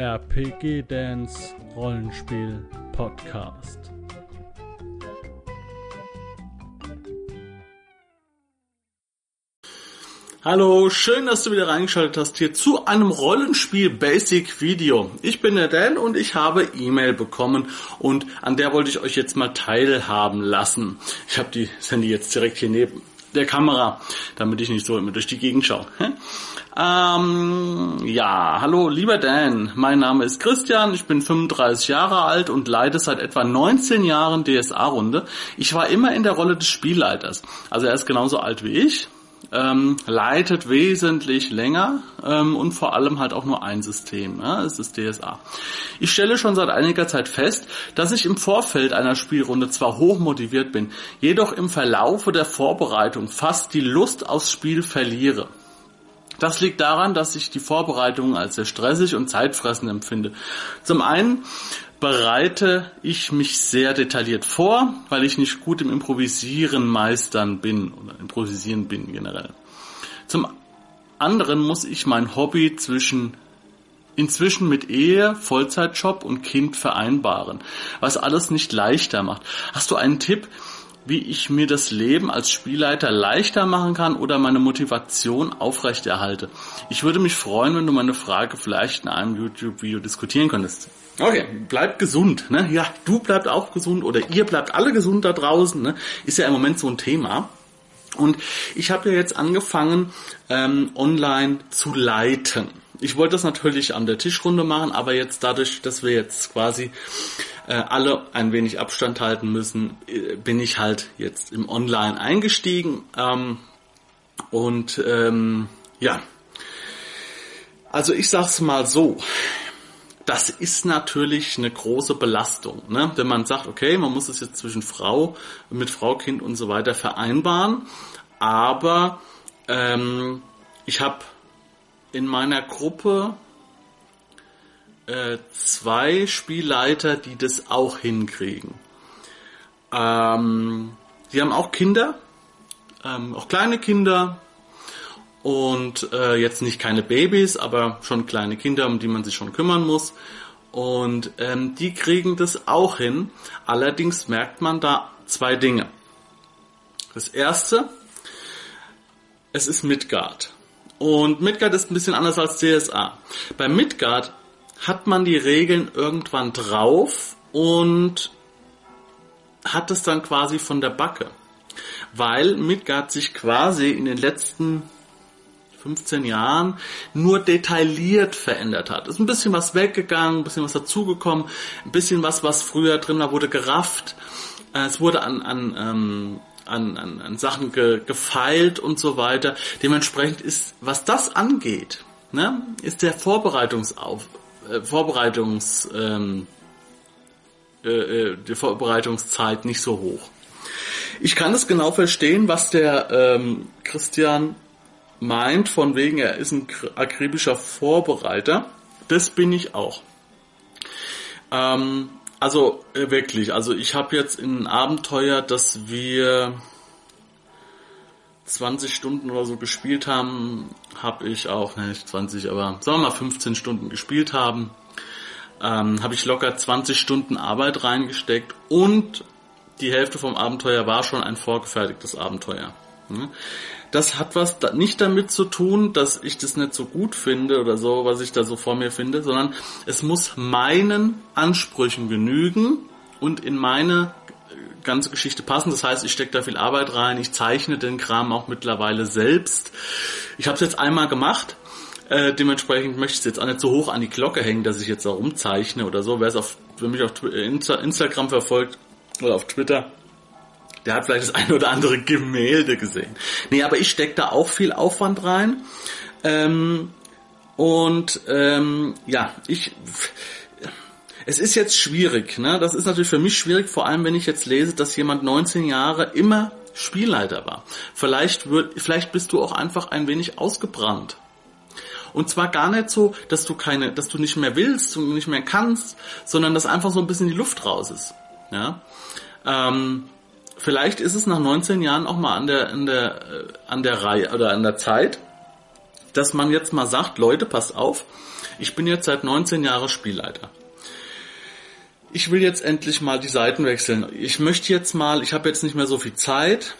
RPG Dance Rollenspiel Podcast. Hallo, schön, dass du wieder reingeschaltet hast hier zu einem Rollenspiel Basic Video. Ich bin der Dan und ich habe E-Mail bekommen und an der wollte ich euch jetzt mal teilhaben lassen. Ich habe die Handy jetzt direkt hier neben der Kamera, damit ich nicht so immer durch die Gegend schaue. Ähm, ja, hallo lieber Dan, mein Name ist Christian, ich bin 35 Jahre alt und leite seit etwa 19 Jahren DSA-Runde. Ich war immer in der Rolle des Spielleiters, also er ist genauso alt wie ich, ähm, leitet wesentlich länger ähm, und vor allem halt auch nur ein System. Ja, es ist DSA. Ich stelle schon seit einiger Zeit fest, dass ich im Vorfeld einer Spielrunde zwar hoch motiviert bin, jedoch im Verlaufe der Vorbereitung fast die Lust aufs Spiel verliere. Das liegt daran, dass ich die Vorbereitung als sehr stressig und zeitfressend empfinde. Zum einen bereite ich mich sehr detailliert vor, weil ich nicht gut im Improvisieren meistern bin oder improvisieren bin generell. Zum anderen muss ich mein Hobby zwischen inzwischen mit Ehe, Vollzeitjob und Kind vereinbaren, was alles nicht leichter macht. Hast du einen Tipp, wie ich mir das Leben als Spielleiter leichter machen kann oder meine Motivation aufrechterhalte? Ich würde mich freuen, wenn du meine Frage vielleicht in einem YouTube-Video diskutieren könntest. Okay, bleibt gesund, ne? Ja, du bleibt auch gesund oder ihr bleibt alle gesund da draußen, ne? Ist ja im Moment so ein Thema. Und ich habe ja jetzt angefangen, ähm, online zu leiten. Ich wollte das natürlich an der Tischrunde machen, aber jetzt dadurch, dass wir jetzt quasi äh, alle ein wenig Abstand halten müssen, äh, bin ich halt jetzt im Online eingestiegen. Ähm, und ähm, ja, also ich sag's mal so, das ist natürlich eine große Belastung, ne? wenn man sagt, okay, man muss es jetzt zwischen Frau, mit Frau, Kind und so weiter vereinbaren, aber ähm, ich habe in meiner Gruppe äh, zwei Spielleiter, die das auch hinkriegen. Ähm, die haben auch Kinder, ähm, auch kleine Kinder, und äh, jetzt nicht keine Babys, aber schon kleine Kinder, um die man sich schon kümmern muss. Und ähm, die kriegen das auch hin. Allerdings merkt man da zwei Dinge. Das erste, es ist Midgard. Und Midgard ist ein bisschen anders als DSA. Bei Midgard hat man die Regeln irgendwann drauf und hat es dann quasi von der Backe. Weil Midgard sich quasi in den letzten 15 Jahren nur detailliert verändert hat. Ist ein bisschen was weggegangen, ein bisschen was dazugekommen, ein bisschen was, was früher drin war, wurde gerafft. Äh, es wurde an, an, ähm, an, an, an Sachen ge, gefeilt und so weiter. Dementsprechend ist, was das angeht, ne, ist der Vorbereitungsauf, Vorbereitungs, ähm, äh, äh die Vorbereitungszeit nicht so hoch. Ich kann es genau verstehen, was der ähm, Christian meint, von wegen, er ist ein akribischer Vorbereiter. Das bin ich auch. Ähm, also äh, wirklich, also ich habe jetzt in Abenteuer, dass wir 20 Stunden oder so gespielt haben, habe ich auch, ne, nicht 20, aber sagen wir mal 15 Stunden gespielt haben, ähm, habe ich locker 20 Stunden Arbeit reingesteckt und die Hälfte vom Abenteuer war schon ein vorgefertigtes Abenteuer. Ne? das hat was nicht damit zu tun, dass ich das nicht so gut finde oder so, was ich da so vor mir finde, sondern es muss meinen Ansprüchen genügen und in meine ganze Geschichte passen. Das heißt, ich stecke da viel Arbeit rein, ich zeichne den Kram auch mittlerweile selbst. Ich habe es jetzt einmal gemacht. Äh, dementsprechend möchte ich es jetzt auch nicht so hoch an die Glocke hängen, dass ich jetzt da rumzeichne oder so. Wer es auf, wenn mich auf Instagram verfolgt oder auf Twitter, der hat vielleicht das eine oder andere Gemälde gesehen. Nee, aber ich stecke da auch viel Aufwand rein. Ähm, und ähm, ja, ich es ist jetzt schwierig, ne? Das ist natürlich für mich schwierig, vor allem wenn ich jetzt lese, dass jemand 19 Jahre immer Spielleiter war. Vielleicht wird, vielleicht bist du auch einfach ein wenig ausgebrannt. Und zwar gar nicht so, dass du keine, dass du nicht mehr willst und nicht mehr kannst, sondern dass einfach so ein bisschen die Luft raus ist. Ja. Ähm, vielleicht ist es nach 19 Jahren auch mal an der, an der, äh, an der Reihe oder an der Zeit, dass man jetzt mal sagt, Leute, passt auf, ich bin jetzt seit 19 Jahren Spielleiter. Ich will jetzt endlich mal die Seiten wechseln. Ich möchte jetzt mal, ich habe jetzt nicht mehr so viel Zeit.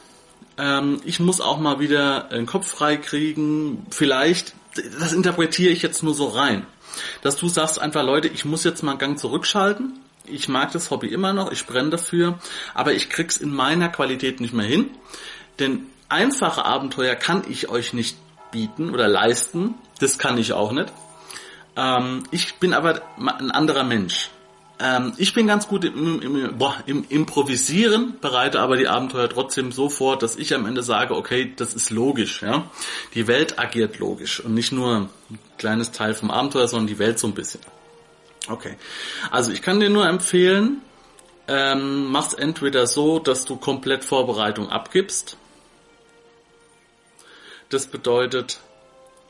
Ähm, ich muss auch mal wieder den Kopf frei kriegen. Vielleicht, das interpretiere ich jetzt nur so rein. Dass du sagst einfach, Leute, ich muss jetzt mal einen Gang zurückschalten. Ich mag das Hobby immer noch, ich brenne dafür, aber ich krieg's in meiner Qualität nicht mehr hin. Denn einfache Abenteuer kann ich euch nicht bieten oder leisten. Das kann ich auch nicht. Ähm, ich bin aber ein anderer Mensch. Ähm, ich bin ganz gut im, im, boah, im, Improvisieren, bereite aber die Abenteuer trotzdem so vor, dass ich am Ende sage, okay, das ist logisch. Ja? Die Welt agiert logisch und nicht nur ein kleines Teil vom Abenteuer, sondern die Welt so ein bisschen. Okay, also ich kann dir nur empfehlen, ähm, mach's entweder so, dass du komplett Vorbereitung abgibst. Das bedeutet,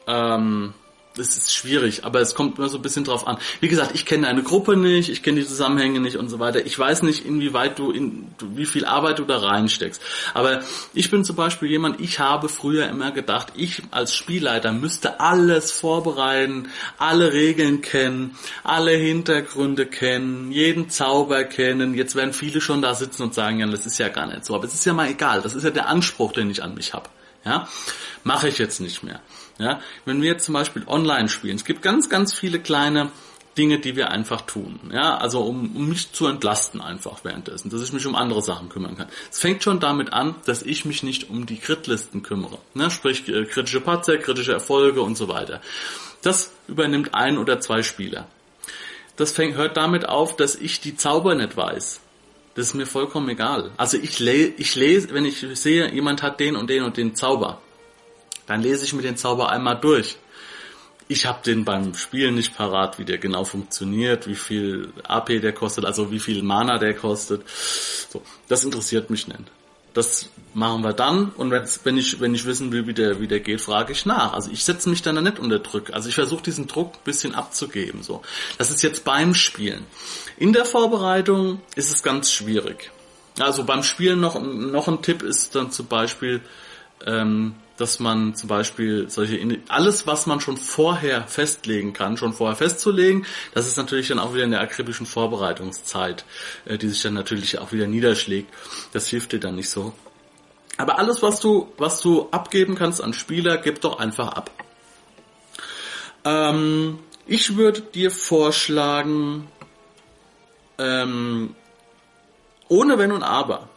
ähm, das ist schwierig, aber es kommt immer so ein bisschen drauf an. Wie gesagt, ich kenne eine Gruppe nicht, ich kenne die Zusammenhänge nicht und so weiter. Ich weiß nicht, inwieweit du, in, wie viel Arbeit du da reinsteckst. Aber ich bin zum Beispiel jemand, ich habe früher immer gedacht, ich als Spielleiter müsste alles vorbereiten, alle Regeln kennen, alle Hintergründe kennen, jeden Zauber kennen. Jetzt werden viele schon da sitzen und sagen, ja, das ist ja gar nicht so. Aber es ist ja mal egal. Das ist ja der Anspruch, den ich an mich habe. Ja, mache ich jetzt nicht mehr. Ja, wenn wir jetzt zum Beispiel online spielen, es gibt ganz, ganz viele kleine Dinge, die wir einfach tun. Ja, also um, um mich zu entlasten einfach währenddessen, dass ich mich um andere Sachen kümmern kann. Es fängt schon damit an, dass ich mich nicht um die Kritlisten kümmere. Ne? Sprich, äh, kritische Patzer, kritische Erfolge und so weiter. Das übernimmt ein oder zwei Spieler. Das fängt, hört damit auf, dass ich die Zauber nicht weiß. Das ist mir vollkommen egal. Also ich, le ich lese, wenn ich sehe, jemand hat den und den und den Zauber, dann lese ich mir den Zauber einmal durch. Ich habe den beim Spielen nicht parat, wie der genau funktioniert, wie viel AP der kostet, also wie viel Mana der kostet. So, das interessiert mich nicht. Das machen wir dann und wenn ich, wenn ich wissen will, wie der, wie der geht, frage ich nach. Also ich setze mich dann da nicht unter Druck. Also ich versuche diesen Druck ein bisschen abzugeben. So. Das ist jetzt beim Spielen. In der Vorbereitung ist es ganz schwierig. Also beim Spielen noch, noch ein Tipp ist dann zum Beispiel, ähm, dass man zum Beispiel solche, alles was man schon vorher festlegen kann, schon vorher festzulegen, das ist natürlich dann auch wieder in der akribischen Vorbereitungszeit, äh, die sich dann natürlich auch wieder niederschlägt. Das hilft dir dann nicht so. Aber alles, was du, was du abgeben kannst an Spieler, gib doch einfach ab. Ähm, ich würde dir vorschlagen, ähm, ohne Wenn und Aber,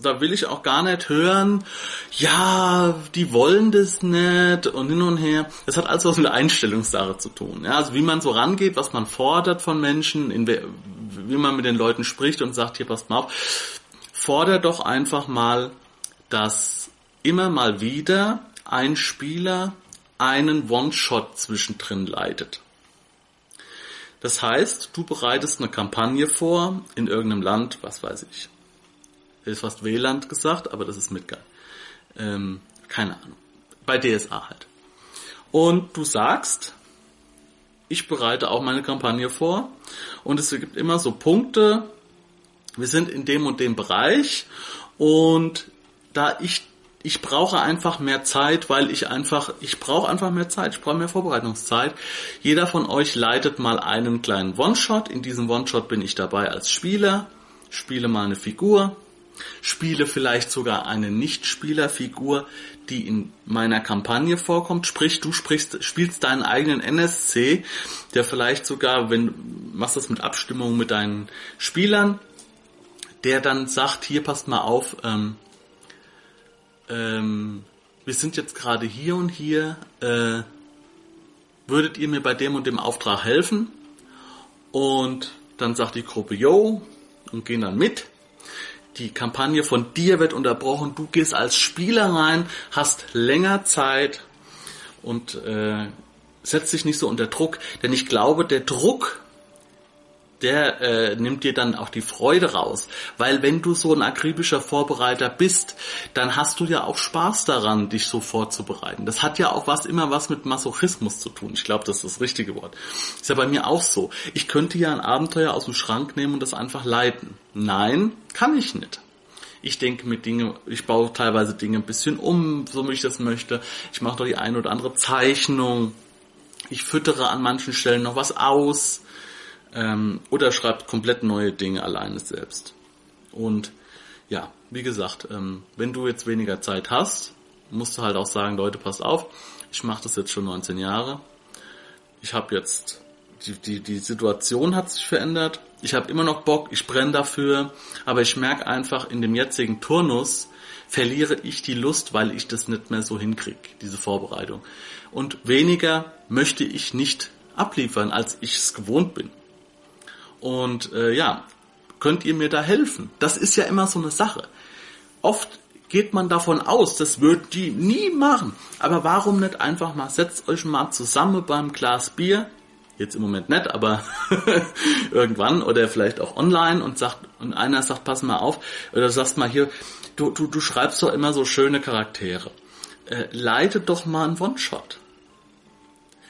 da will ich auch gar nicht hören, ja, die wollen das nicht und hin und her. Das hat alles was mit Einstellungssache zu tun. Ja, also wie man so rangeht, was man fordert von Menschen, wie man mit den Leuten spricht und sagt, hier passt mal auf. Fordert doch einfach mal, dass immer mal wieder ein Spieler einen One-Shot zwischendrin leitet. Das heißt, du bereitest eine Kampagne vor in irgendeinem Land, was weiß ich, hätte fast WLAN gesagt, aber das ist Midgard. Ähm, keine Ahnung. Bei DSA halt. Und du sagst, ich bereite auch meine Kampagne vor und es gibt immer so Punkte, wir sind in dem und dem Bereich und da ich ich brauche einfach mehr Zeit, weil ich einfach, ich brauche einfach mehr Zeit, ich brauche mehr Vorbereitungszeit. Jeder von euch leitet mal einen kleinen One-Shot. In diesem One-Shot bin ich dabei als Spieler, spiele mal eine Figur, spiele vielleicht sogar eine Nicht-Spielerfigur, die in meiner Kampagne vorkommt. Sprich, du sprichst, spielst deinen eigenen NSC, der vielleicht sogar, wenn machst das mit Abstimmung mit deinen Spielern, der dann sagt, hier passt mal auf, ähm, ähm, wir sind jetzt gerade hier und hier, äh, würdet ihr mir bei dem und dem Auftrag helfen? Und dann sagt die Gruppe, yo, und gehen dann mit die Kampagne von dir wird unterbrochen, du gehst als Spieler rein, hast länger Zeit und äh, setzt dich nicht so unter Druck, denn ich glaube, der Druck der äh, nimmt dir dann auch die Freude raus. Weil wenn du so ein akribischer Vorbereiter bist, dann hast du ja auch Spaß daran, dich so vorzubereiten. Das hat ja auch was immer was mit Masochismus zu tun. Ich glaube, das ist das richtige Wort. Ist ja bei mir auch so. Ich könnte ja ein Abenteuer aus dem Schrank nehmen und das einfach leiten. Nein, kann ich nicht. Ich denke mit Dinge, ich baue teilweise Dinge ein bisschen um, so wie ich das möchte. Ich mache doch die eine oder andere Zeichnung. Ich füttere an manchen Stellen noch was aus. Ähm, oder schreibt komplett neue Dinge alleine selbst. Und ja, wie gesagt, ähm, wenn du jetzt weniger Zeit hast, musst du halt auch sagen, Leute, passt auf, ich mache das jetzt schon 19 Jahre. Ich habe jetzt die, die, die Situation hat sich verändert. Ich habe immer noch Bock, ich brenne dafür, aber ich merke einfach, in dem jetzigen Turnus verliere ich die Lust, weil ich das nicht mehr so hinkriege, diese Vorbereitung. Und weniger möchte ich nicht abliefern, als ich es gewohnt bin. Und äh, ja, könnt ihr mir da helfen? Das ist ja immer so eine Sache. Oft geht man davon aus, das wird die nie machen. Aber warum nicht einfach mal, setzt euch mal zusammen beim Glas Bier, jetzt im Moment nicht, aber irgendwann oder vielleicht auch online und sagt, und einer sagt, pass mal auf, oder sagst mal hier, du, du, du schreibst doch immer so schöne Charaktere. Äh, leite doch mal einen One-Shot.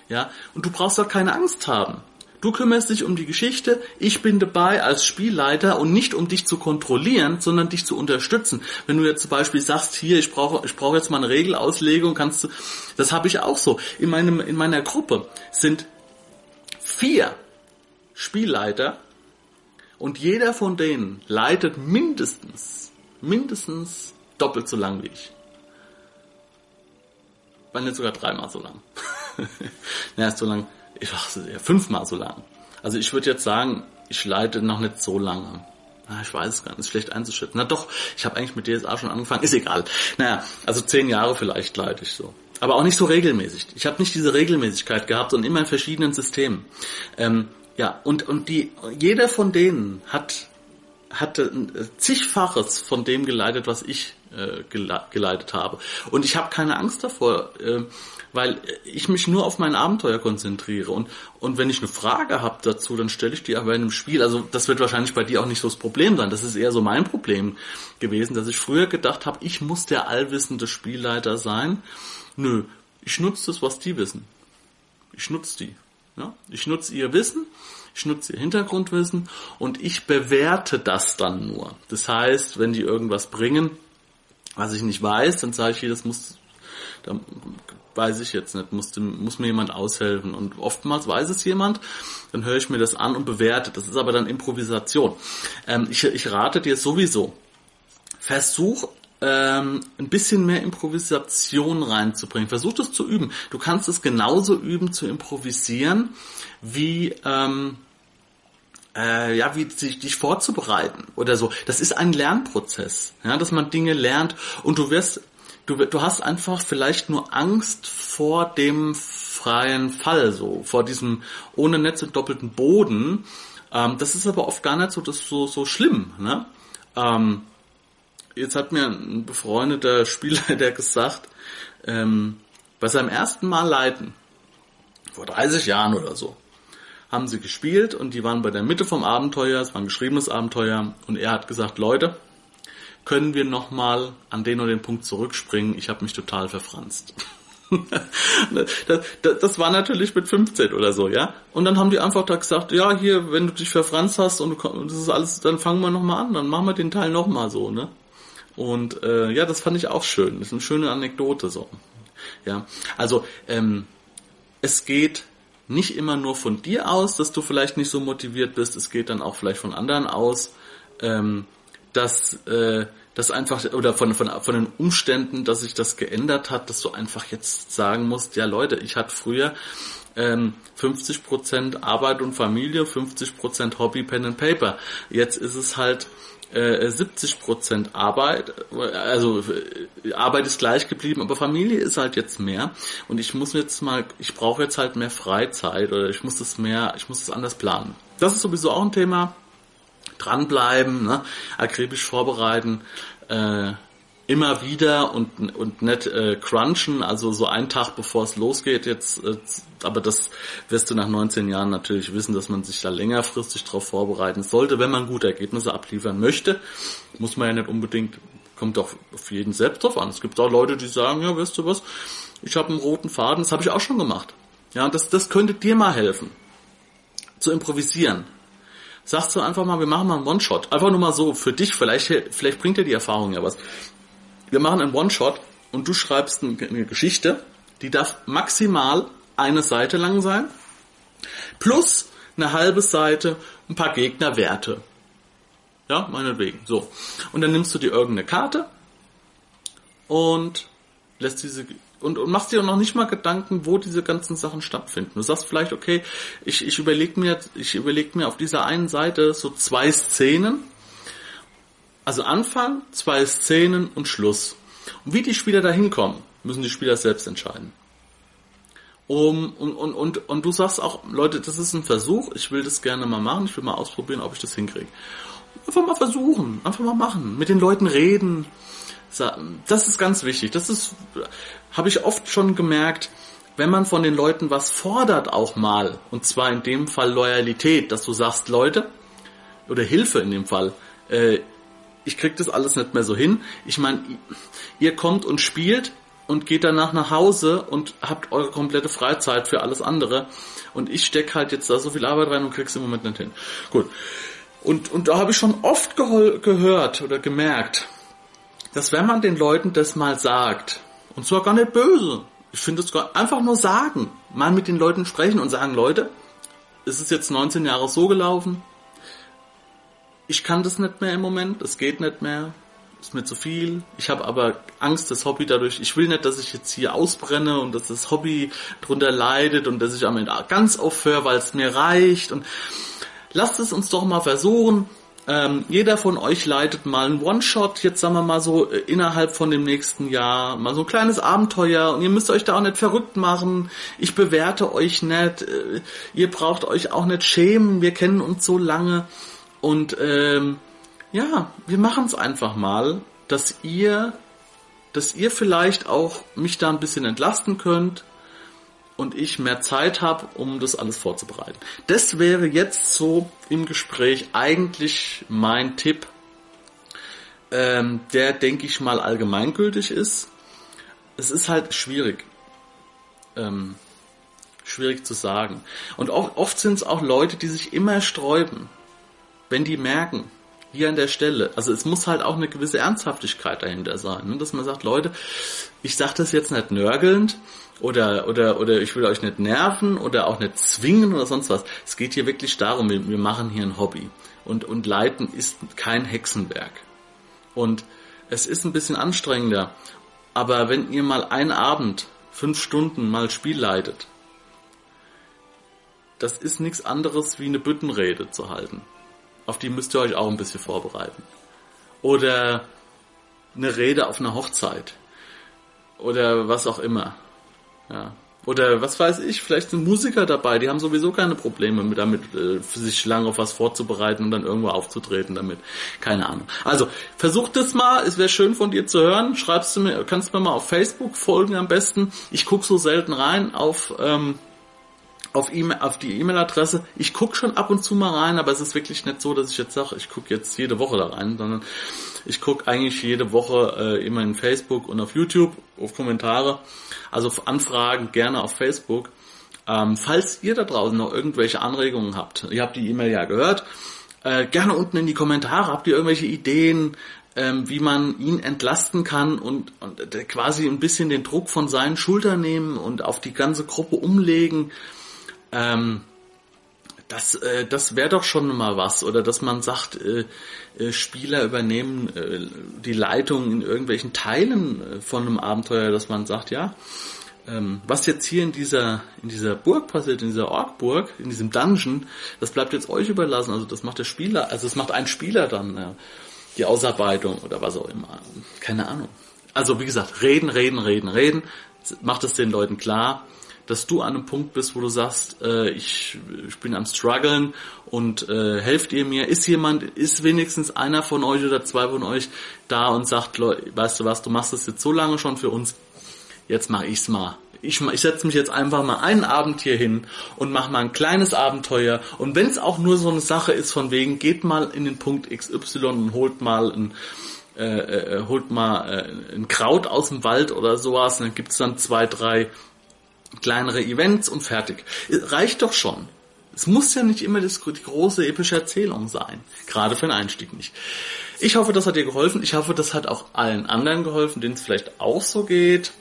Ja, und du brauchst doch keine Angst haben. Du kümmerst dich um die Geschichte, ich bin dabei als Spielleiter und nicht um dich zu kontrollieren, sondern dich zu unterstützen. Wenn du jetzt zum Beispiel sagst, hier, ich brauche, ich brauche jetzt mal eine Regelauslegung, kannst du, das habe ich auch so. In meinem, in meiner Gruppe sind vier Spielleiter und jeder von denen leitet mindestens, mindestens doppelt so lang wie ich. War nicht sogar dreimal so lang. naja, ist so lang, ich dachte, ja, fünfmal so lang. Also ich würde jetzt sagen, ich leite noch nicht so lange. Na, ich weiß es gar nicht, ist schlecht einzuschätzen. Na doch, ich habe eigentlich mit DSA schon angefangen, ist egal. Naja, also zehn Jahre vielleicht leite ich so aber auch nicht so regelmäßig. Ich habe nicht diese Regelmäßigkeit gehabt und immer in verschiedenen Systemen. Ähm, ja, und, und die, jeder von denen hat, hatte zigfaches von dem geleitet, was ich äh, geleitet habe. Und ich habe keine Angst davor, äh, weil ich mich nur auf mein Abenteuer konzentriere. Und, und wenn ich eine Frage habe dazu, dann stelle ich die aber in einem Spiel. Also das wird wahrscheinlich bei dir auch nicht so das Problem sein. Das ist eher so mein Problem gewesen, dass ich früher gedacht habe, ich muss der allwissende Spielleiter sein Nö, ich nutze das, was die wissen. Ich nutze die. Ja? Ich nutze ihr Wissen, ich nutze ihr Hintergrundwissen und ich bewerte das dann nur. Das heißt, wenn die irgendwas bringen, was ich nicht weiß, dann sage ich das muss, da weiß ich jetzt nicht, muss, muss mir jemand aushelfen. Und oftmals weiß es jemand, dann höre ich mir das an und bewerte. Das ist aber dann Improvisation. Ähm, ich, ich rate dir sowieso, versuch ähm, ein bisschen mehr Improvisation reinzubringen. Versuch das zu üben. Du kannst es genauso üben zu improvisieren, wie ähm, äh, ja, wie sich dich vorzubereiten oder so. Das ist ein Lernprozess, ja, dass man Dinge lernt und du wirst, du, du hast einfach vielleicht nur Angst vor dem freien Fall, so vor diesem ohne Netz und doppelten Boden. Ähm, das ist aber oft gar nicht so, das so so schlimm, ne? Ähm, jetzt hat mir ein befreundeter Spielleiter gesagt, ähm, bei seinem ersten Mal leiten, vor 30 Jahren oder so, haben sie gespielt und die waren bei der Mitte vom Abenteuer, es war ein geschriebenes Abenteuer und er hat gesagt, Leute, können wir nochmal an den oder den Punkt zurückspringen, ich habe mich total verfranst. das, das, das, war natürlich mit 15 oder so, ja. Und dann haben die einfach da gesagt, ja, hier, wenn du dich verfranst hast und du, das ist alles, dann fangen wir nochmal an, dann machen wir den Teil nochmal so, ne? Und äh, ja, das fand ich auch schön. Das ist eine schöne Anekdote so. Ja, also ähm, es geht nicht immer nur von dir aus, dass du vielleicht nicht so motiviert bist. Es geht dann auch vielleicht von anderen aus, ähm, dass äh, das einfach oder von, von, von den Umständen, dass sich das geändert hat, dass du einfach jetzt sagen musst, ja Leute, ich hatte früher ähm, 50% Arbeit und Familie, 50% Hobby, Pen and Paper. Jetzt ist es halt 70 äh, Prozent Arbeit, also äh, Arbeit ist gleich geblieben, aber Familie ist halt jetzt mehr und ich muss jetzt mal, ich brauche jetzt halt mehr Freizeit oder ich muss das mehr, ich muss das anders planen. Das ist sowieso auch ein Thema. Dranbleiben, ne? akribisch vorbereiten, äh, immer wieder und, und nicht äh, crunchen, also so einen Tag bevor es losgeht jetzt, äh, aber das wirst du nach 19 Jahren natürlich wissen, dass man sich da längerfristig darauf vorbereiten sollte, wenn man gute Ergebnisse abliefern möchte, muss man ja nicht unbedingt, kommt auch auf jeden selbst drauf an. Es gibt auch Leute, die sagen, ja, weißt du was, ich habe einen roten Faden, das habe ich auch schon gemacht. Ja, das, das könnte dir mal helfen, zu improvisieren. sagst du einfach mal, wir machen mal einen One-Shot. Einfach nur mal so für dich, vielleicht, vielleicht bringt dir die Erfahrung ja was. Wir machen einen One-Shot und du schreibst eine Geschichte, die darf maximal eine Seite lang sein, plus eine halbe Seite, ein paar Gegnerwerte. Ja, meinetwegen. So. Und dann nimmst du dir irgendeine Karte und lässt diese und, und machst dir noch nicht mal Gedanken, wo diese ganzen Sachen stattfinden. Du sagst vielleicht, okay, ich, ich überlege mir, ich überleg mir auf dieser einen Seite so zwei Szenen. Also Anfang, zwei Szenen und Schluss. Und wie die Spieler da hinkommen, müssen die Spieler selbst entscheiden. Um, und, und, und, und du sagst auch, Leute, das ist ein Versuch, ich will das gerne mal machen, ich will mal ausprobieren, ob ich das hinkriege. Einfach mal versuchen, einfach mal machen, mit den Leuten reden. Das ist ganz wichtig. Das ist, habe ich oft schon gemerkt, wenn man von den Leuten was fordert auch mal, und zwar in dem Fall Loyalität, dass du sagst, Leute, oder Hilfe in dem Fall, äh, ich krieg das alles nicht mehr so hin. Ich meine, ihr kommt und spielt und geht danach nach Hause und habt eure komplette Freizeit für alles andere. Und ich steck halt jetzt da so viel Arbeit rein und krieg's im Moment nicht hin. Gut. Und, und da habe ich schon oft gehört oder gemerkt, dass wenn man den Leuten das mal sagt, und zwar gar nicht böse, ich finde es einfach nur sagen, mal mit den Leuten sprechen und sagen, Leute, ist es jetzt 19 Jahre so gelaufen, ich kann das nicht mehr im Moment, es geht nicht mehr, ist mir zu viel. Ich habe aber Angst, das Hobby dadurch, ich will nicht, dass ich jetzt hier ausbrenne und dass das Hobby drunter leidet und dass ich am Ende ganz aufhöre, weil es mir reicht und lasst es uns doch mal versuchen. Ähm, jeder von euch leitet mal einen One-Shot, jetzt sagen wir mal so, äh, innerhalb von dem nächsten Jahr, mal so ein kleines Abenteuer und ihr müsst euch da auch nicht verrückt machen. Ich bewerte euch nicht, äh, ihr braucht euch auch nicht schämen, wir kennen uns so lange. Und ähm, ja, wir machen es einfach mal, dass ihr, dass ihr vielleicht auch mich da ein bisschen entlasten könnt und ich mehr Zeit habe, um das alles vorzubereiten. Das wäre jetzt so im Gespräch eigentlich mein Tipp, ähm, der denke ich mal allgemeingültig ist. Es ist halt schwierig. Ähm, schwierig zu sagen. Und auch, oft sind es auch Leute, die sich immer sträuben wenn die merken, hier an der Stelle, also es muss halt auch eine gewisse Ernsthaftigkeit dahinter sein, ne? dass man sagt, Leute, ich sage das jetzt nicht nörgelnd oder oder oder ich will euch nicht nerven oder auch nicht zwingen oder sonst was. Es geht hier wirklich darum, wir, wir machen hier ein Hobby und und Leiten ist kein Hexenwerk und es ist ein bisschen anstrengender, aber wenn ihr mal einen Abend fünf Stunden mal Spiel leitet, das ist nichts anderes wie eine Büttenrede zu halten. Auf die müsst ihr euch auch ein bisschen vorbereiten. Oder eine Rede auf einer Hochzeit. Oder was auch immer. Ja. Oder was weiß ich, vielleicht sind Musiker dabei, die haben sowieso keine Probleme mit damit, äh, sich lange auf was vorzubereiten und dann irgendwo aufzutreten damit. Keine Ahnung. Also, versuch das mal, es wäre schön von dir zu hören. Schreibst du mir, kannst du mir mal auf Facebook folgen am besten. Ich guck so selten rein auf ähm, auf, e auf die E-Mail-Adresse. Ich gucke schon ab und zu mal rein, aber es ist wirklich nicht so, dass ich jetzt sage, ich gucke jetzt jede Woche da rein, sondern ich gucke eigentlich jede Woche äh, immer in Facebook und auf YouTube, auf Kommentare. Also auf Anfragen gerne auf Facebook. Ähm, falls ihr da draußen noch irgendwelche Anregungen habt, ihr habt die E-Mail ja gehört, äh, gerne unten in die Kommentare, habt ihr irgendwelche Ideen, ähm, wie man ihn entlasten kann und, und äh, quasi ein bisschen den Druck von seinen Schultern nehmen und auf die ganze Gruppe umlegen. Ähm, das, äh, das wäre doch schon mal was. Oder dass man sagt, äh, äh, Spieler übernehmen äh, die Leitung in irgendwelchen Teilen äh, von einem Abenteuer, dass man sagt, ja, ähm, was jetzt hier in dieser, in dieser Burg passiert, in dieser Orkburg, in diesem Dungeon, das bleibt jetzt euch überlassen. Also das macht der Spieler, also das macht ein Spieler dann, ja, die Ausarbeitung oder was auch immer. Keine Ahnung. Also wie gesagt, reden, reden, reden, reden. Macht es den Leuten klar dass du an einem Punkt bist, wo du sagst, äh, ich, ich bin am struggeln und äh, helft ihr mir? Ist jemand, ist wenigstens einer von euch oder zwei von euch da und sagt, weißt du was, du machst das jetzt so lange schon für uns, jetzt mach ich's mal. Ich, ich setze mich jetzt einfach mal einen Abend hier hin und mach mal ein kleines Abenteuer. Und wenn es auch nur so eine Sache ist von wegen, geht mal in den Punkt XY und holt mal ein, äh, äh, holt mal äh, ein Kraut aus dem Wald oder sowas. Und dann gibt's dann zwei, drei kleinere Events und fertig. Reicht doch schon. Es muss ja nicht immer das, die große epische Erzählung sein. Gerade für einen Einstieg nicht. Ich hoffe, das hat dir geholfen. Ich hoffe, das hat auch allen anderen geholfen, denen es vielleicht auch so geht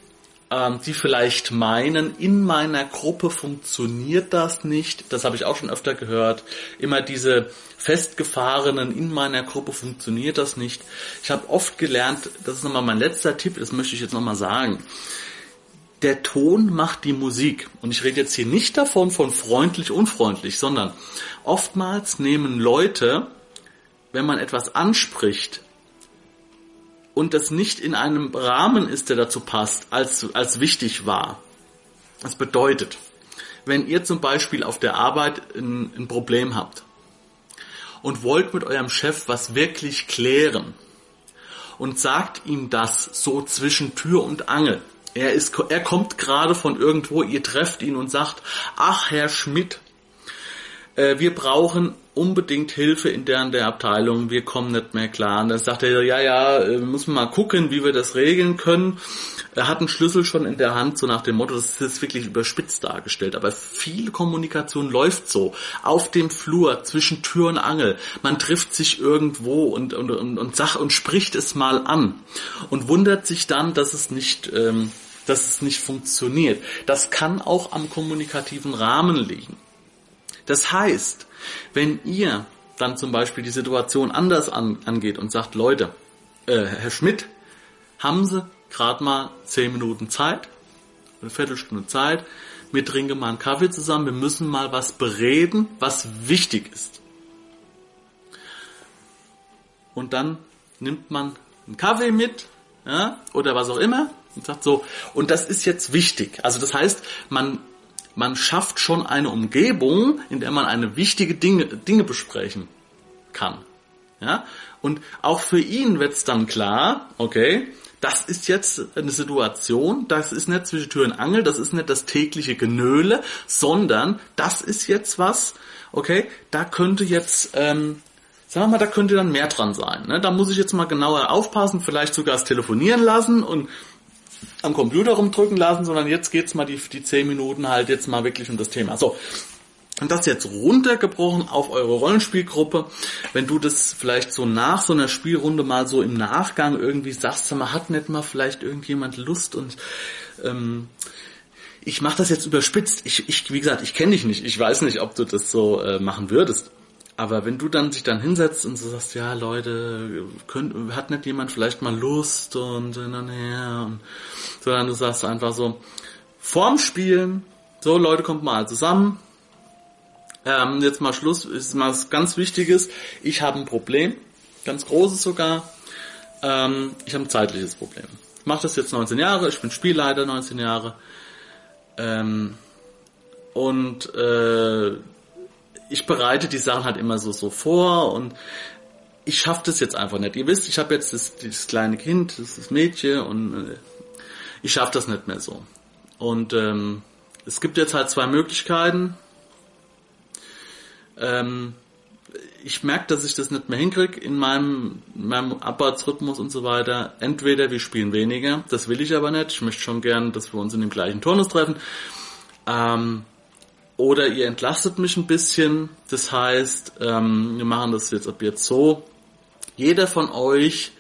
ähm, die vielleicht meinen, in meiner Gruppe funktioniert das nicht. Das habe ich auch schon öfter gehört. Immer diese festgefahrenen, in meiner Gruppe funktioniert das nicht. Ich habe oft gelernt, das ist nochmal mein letzter Tipp, das möchte ich jetzt nochmal sagen. Der Ton macht die Musik. Und ich rede jetzt hier nicht davon von freundlich, unfreundlich, sondern oftmals nehmen Leute, wenn man etwas anspricht, und das nicht in einem Rahmen ist, der dazu passt, als, als wichtig war. Das bedeutet, wenn ihr zum Beispiel auf der Arbeit ein, ein Problem habt und wollt mit eurem Chef was wirklich klären und sagt ihm das so zwischen Tür und Angel, er, ist, er kommt gerade von irgendwo, ihr trefft ihn und sagt, ach Herr Schmidt, äh, wir brauchen unbedingt Hilfe in der, Abteilung, wir kommen nicht mehr klar. Und dann sagt er, ja, ja, äh, müssen wir mal gucken, wie wir das regeln können. Er hat einen Schlüssel schon in der Hand, so nach dem Motto, das ist wirklich überspitzt dargestellt, aber viel Kommunikation läuft so. Auf dem Flur, zwischen Tür und Angel. Man trifft sich irgendwo und, und, und, und sagt und spricht es mal an und wundert sich dann, dass es nicht, ähm, dass es nicht funktioniert. Das kann auch am kommunikativen Rahmen liegen. Das heißt, wenn ihr dann zum Beispiel die Situation anders an, angeht und sagt, Leute, äh, Herr Schmidt, haben Sie gerade mal zehn Minuten Zeit, eine Viertelstunde Zeit, wir trinken mal einen Kaffee zusammen, wir müssen mal was bereden, was wichtig ist. Und dann nimmt man einen Kaffee mit, ja, oder was auch immer, und sagt so, und das ist jetzt wichtig. Also das heißt, man man schafft schon eine Umgebung, in der man eine wichtige Dinge, Dinge besprechen kann. Ja? Und auch für ihn wird es dann klar, okay, das ist jetzt eine Situation, das ist nicht zwischen Tür und Angel, das ist nicht das tägliche Genöle, sondern das ist jetzt was, okay, da könnte jetzt, ähm, sagen wir mal, da könnte dann mehr dran sein. Ne? Da muss ich jetzt mal genauer aufpassen, vielleicht sogar das telefonieren lassen und am Computer rumdrücken lassen, sondern jetzt geht's mal die, die 10 Minuten halt jetzt mal wirklich um das Thema. So. Und das jetzt runtergebrochen auf eure Rollenspielgruppe. Wenn du das vielleicht so nach so einer Spielrunde mal so im Nachgang irgendwie sagst, man hat nicht mal vielleicht irgendjemand Lust und ähm, ich mache das jetzt überspitzt. Ich, ich, wie gesagt, ich kenne dich nicht. Ich weiß nicht, ob du das so äh, machen würdest. Aber wenn du dann sich dann hinsetzt und so sagst, ja Leute, könnt, hat nicht jemand vielleicht mal Lust und hin und her und sondern du sagst einfach so, vorm Spielen, so Leute, kommt mal zusammen, ähm, jetzt mal Schluss, ist mal was ganz Wichtiges, ich habe ein Problem, ganz großes sogar, ähm, ich habe ein zeitliches Problem. Ich mache das jetzt 19 Jahre, ich bin Spielleiter 19 Jahre. Ähm, und äh, ich bereite die Sachen halt immer so so vor und ich schaffe das jetzt einfach nicht. Ihr wisst, ich habe jetzt das, das, kleine Kind, das ist das Mädchen und äh, ich schaffe das nicht mehr so. Und ähm, es gibt jetzt halt zwei Möglichkeiten. Ähm, ich merke, dass ich das nicht mehr hinkriege in meinem, in meinem Arbeitsrhythmus und so weiter. Entweder wir spielen weniger, das will ich aber nicht. Ich möchte schon gern, dass wir uns in dem gleichen Turnus treffen. Ähm, oder ihr entlastet mich ein bisschen. Das heißt, ähm, wir machen das jetzt ab jetzt so. Jeder von euch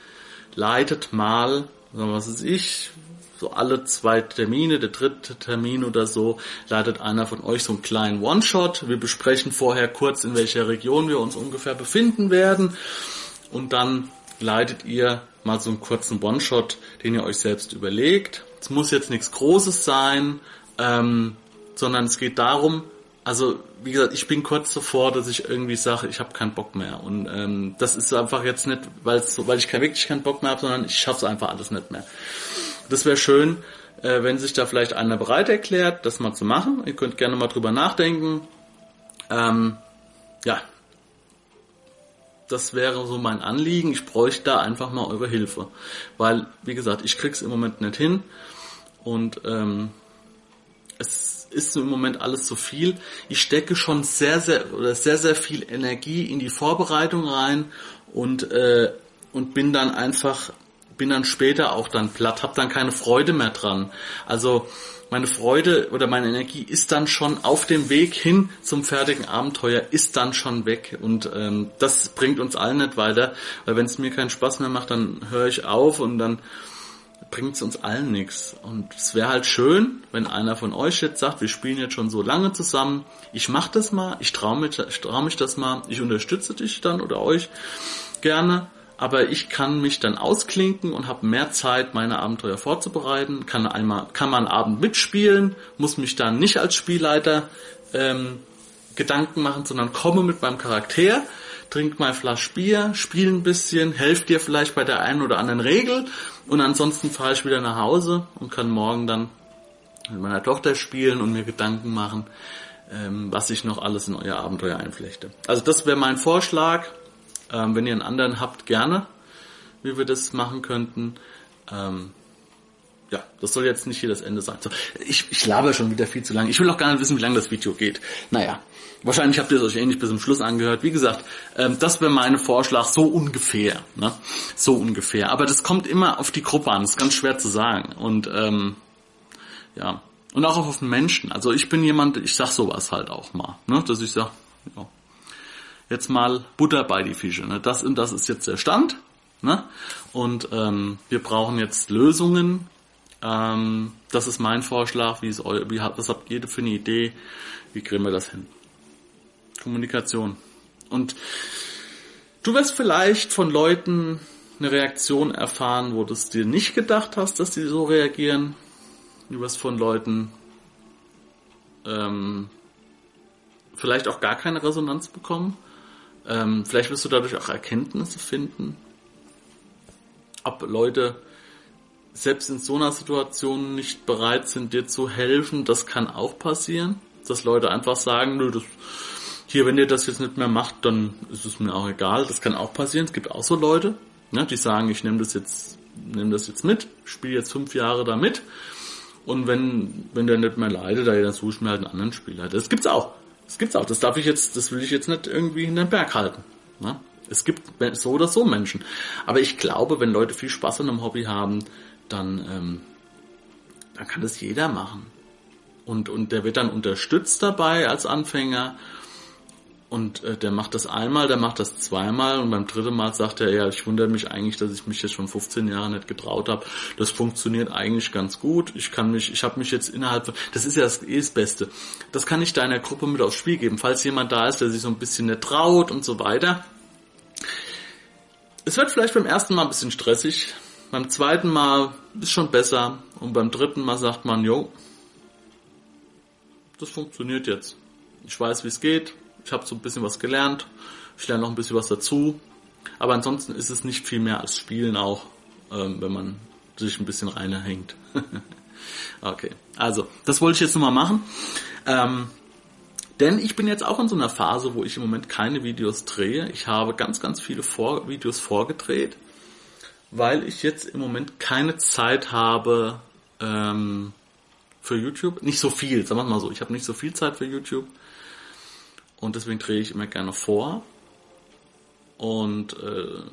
leitet mal, was ist ich, so alle zwei Termine, der dritte Termin oder so, leitet einer von euch so einen kleinen One-Shot. Wir besprechen vorher kurz, in welcher Region wir uns ungefähr befinden werden. Und dann leitet ihr mal so einen kurzen One-Shot, den ihr euch selbst überlegt. Es muss jetzt nichts Großes sein. Ähm, sondern es geht darum, also wie gesagt, ich bin kurz davor, dass ich irgendwie sage, ich habe keinen Bock mehr. Und ähm, das ist einfach jetzt nicht, weil weil ich kein, wirklich keinen Bock mehr habe, sondern ich schaffe es einfach alles nicht mehr. Das wäre schön, äh, wenn sich da vielleicht einer bereit erklärt, das mal zu machen. Ihr könnt gerne mal drüber nachdenken. Ähm, ja, das wäre so mein Anliegen. Ich bräuchte da einfach mal eure Hilfe. Weil, wie gesagt, ich krieg's im Moment nicht hin. Und ähm, es ist im Moment alles zu viel. Ich stecke schon sehr, sehr oder sehr, sehr viel Energie in die Vorbereitung rein und äh, und bin dann einfach bin dann später auch dann platt, habe dann keine Freude mehr dran. Also meine Freude oder meine Energie ist dann schon auf dem Weg hin zum fertigen Abenteuer, ist dann schon weg. Und ähm, das bringt uns allen nicht weiter, weil wenn es mir keinen Spaß mehr macht, dann höre ich auf und dann bringt es uns allen nichts. Und es wäre halt schön, wenn einer von euch jetzt sagt, wir spielen jetzt schon so lange zusammen, ich mach das mal, ich traue mich, ich trau mich das mal, ich unterstütze dich dann oder euch gerne. Aber ich kann mich dann ausklinken und habe mehr Zeit, meine Abenteuer vorzubereiten, kann einmal, kann man Abend mitspielen, muss mich dann nicht als Spielleiter ähm, Gedanken machen, sondern komme mit meinem Charakter, trink mal Flasch Bier, spiele ein bisschen, helfe dir vielleicht bei der einen oder anderen Regel und ansonsten fahre ich wieder nach Hause und kann morgen dann mit meiner Tochter spielen und mir Gedanken machen, ähm, was ich noch alles in euer Abenteuer einflechte. Also das wäre mein Vorschlag. Ähm, wenn ihr einen anderen habt, gerne, wie wir das machen könnten. Ja, das soll jetzt nicht hier das Ende sein. So, ich, ich laber schon wieder viel zu lange. Ich will auch gar nicht wissen, wie lange das Video geht. Naja, wahrscheinlich habt ihr es euch ähnlich bis zum Schluss angehört. Wie gesagt, ähm, das wäre mein Vorschlag, so ungefähr. Ne? So ungefähr. Aber das kommt immer auf die Gruppe an. Das ist ganz schwer zu sagen. Und ähm, ja, und auch auf den Menschen. Also ich bin jemand, ich sag sowas halt auch mal. Ne? Dass ich sag, ja, jetzt mal Butter bei die Fische. Ne? Das und das ist jetzt der Stand. Ne? Und ähm, wir brauchen jetzt Lösungen. Ähm, das ist mein Vorschlag. Wie ist eu wie was habt ihr für eine Idee? Wie kriegen wir das hin? Kommunikation. Und du wirst vielleicht von Leuten eine Reaktion erfahren, wo du es dir nicht gedacht hast, dass die so reagieren. Du wirst von Leuten ähm, vielleicht auch gar keine Resonanz bekommen. Ähm, vielleicht wirst du dadurch auch Erkenntnisse finden, ob Leute selbst in so einer Situation nicht bereit sind, dir zu helfen. Das kann auch passieren, dass Leute einfach sagen, nö, das, hier, wenn ihr das jetzt nicht mehr macht, dann ist es mir auch egal. Das kann auch passieren. Es gibt auch so Leute, ne, die sagen, ich nehme das jetzt, nehme das jetzt mit, spiele jetzt fünf Jahre damit. Und wenn, wenn der nicht mehr leidet, dann suche ich mir halt einen anderen Spieler. Das gibt's auch. Das gibt's auch. Das darf ich jetzt, das will ich jetzt nicht irgendwie in den Berg halten. Ne? Es gibt so oder so Menschen. Aber ich glaube, wenn Leute viel Spaß an einem Hobby haben, dann, ähm, dann kann das jeder machen. Und, und der wird dann unterstützt dabei als Anfänger und äh, der macht das einmal, der macht das zweimal und beim dritten Mal sagt er, ja, ich wundere mich eigentlich, dass ich mich jetzt schon 15 Jahre nicht getraut habe. Das funktioniert eigentlich ganz gut. Ich kann mich, ich habe mich jetzt innerhalb, das ist ja das, eh das Beste. Das kann ich deiner Gruppe mit aufs Spiel geben, falls jemand da ist, der sich so ein bisschen nicht traut und so weiter. Es wird vielleicht beim ersten Mal ein bisschen stressig, beim zweiten Mal ist schon besser und beim dritten Mal sagt man, jo, das funktioniert jetzt. Ich weiß, wie es geht, ich habe so ein bisschen was gelernt. Ich lerne noch ein bisschen was dazu. Aber ansonsten ist es nicht viel mehr als Spielen auch, ähm, wenn man sich ein bisschen reinhängt. okay, also das wollte ich jetzt nochmal machen. Ähm, denn ich bin jetzt auch in so einer Phase, wo ich im Moment keine Videos drehe. Ich habe ganz, ganz viele Vor Videos vorgedreht, weil ich jetzt im Moment keine Zeit habe ähm, für YouTube. Nicht so viel, sagen wir mal so. Ich habe nicht so viel Zeit für YouTube. Und deswegen drehe ich immer gerne vor. Und äh,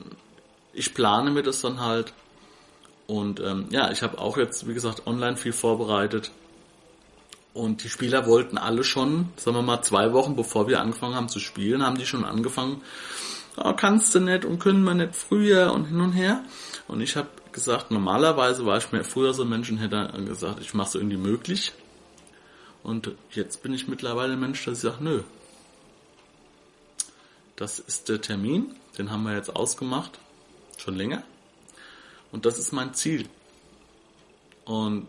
ich plane mir das dann halt. Und ähm, ja, ich habe auch jetzt, wie gesagt, online viel vorbereitet. Und die Spieler wollten alle schon, sagen wir mal, zwei Wochen bevor wir angefangen haben zu spielen, haben die schon angefangen, oh, kannst du nicht und können wir nicht früher und hin und her. Und ich habe gesagt, normalerweise war ich mir früher so ein Mensch und hätte gesagt, ich mache es irgendwie möglich. Und jetzt bin ich mittlerweile ein Mensch, der sagt, nö, das ist der Termin, den haben wir jetzt ausgemacht, schon länger. Und das ist mein Ziel. Und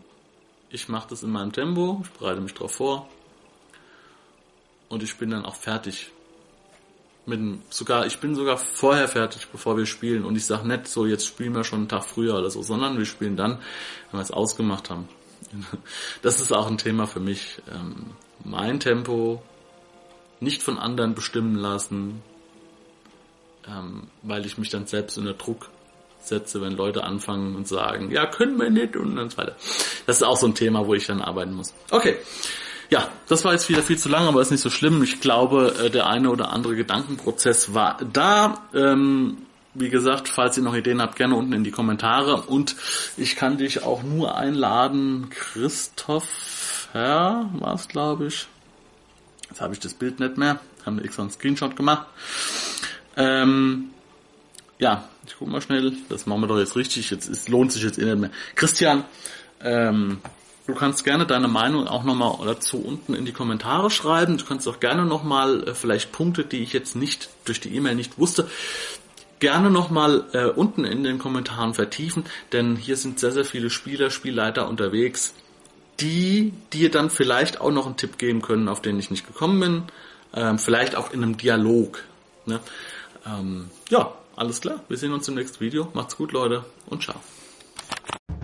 ich mache das in meinem Tempo, ich bereite mich darauf vor. Und ich bin dann auch fertig. Mit sogar, ich bin sogar vorher fertig, bevor wir spielen. Und ich sage nicht so, jetzt spielen wir schon einen Tag früher oder so, sondern wir spielen dann, wenn wir es ausgemacht haben. Das ist auch ein Thema für mich. Ähm, mein Tempo nicht von anderen bestimmen lassen, ähm, weil ich mich dann selbst unter Druck setze, wenn Leute anfangen und sagen, ja, können wir nicht und dann so weiter. Das ist auch so ein Thema, wo ich dann arbeiten muss. Okay. Ja, das war jetzt wieder viel zu lang, aber ist nicht so schlimm. Ich glaube, äh, der eine oder andere Gedankenprozess war da. Ähm, wie gesagt, falls ihr noch Ideen habt, gerne unten in die Kommentare. Und ich kann dich auch nur einladen, Christoph Herr, war es glaube ich. Jetzt habe ich das Bild nicht mehr. Haben wir extra einen Screenshot gemacht. Ähm, ja, ich guck mal schnell. Das machen wir doch jetzt richtig. Jetzt ist, lohnt sich jetzt eh nicht mehr. Christian, ähm, du kannst gerne deine Meinung auch nochmal dazu unten in die Kommentare schreiben. Du kannst auch gerne nochmal äh, vielleicht Punkte, die ich jetzt nicht durch die E-Mail nicht wusste, gerne nochmal äh, unten in den Kommentaren vertiefen, denn hier sind sehr, sehr viele Spieler, Spielleiter unterwegs, die dir dann vielleicht auch noch einen Tipp geben können, auf den ich nicht gekommen bin. Ähm, vielleicht auch in einem Dialog. Ne? Ähm, ja, alles klar. Wir sehen uns im nächsten Video. Macht's gut, Leute, und ciao.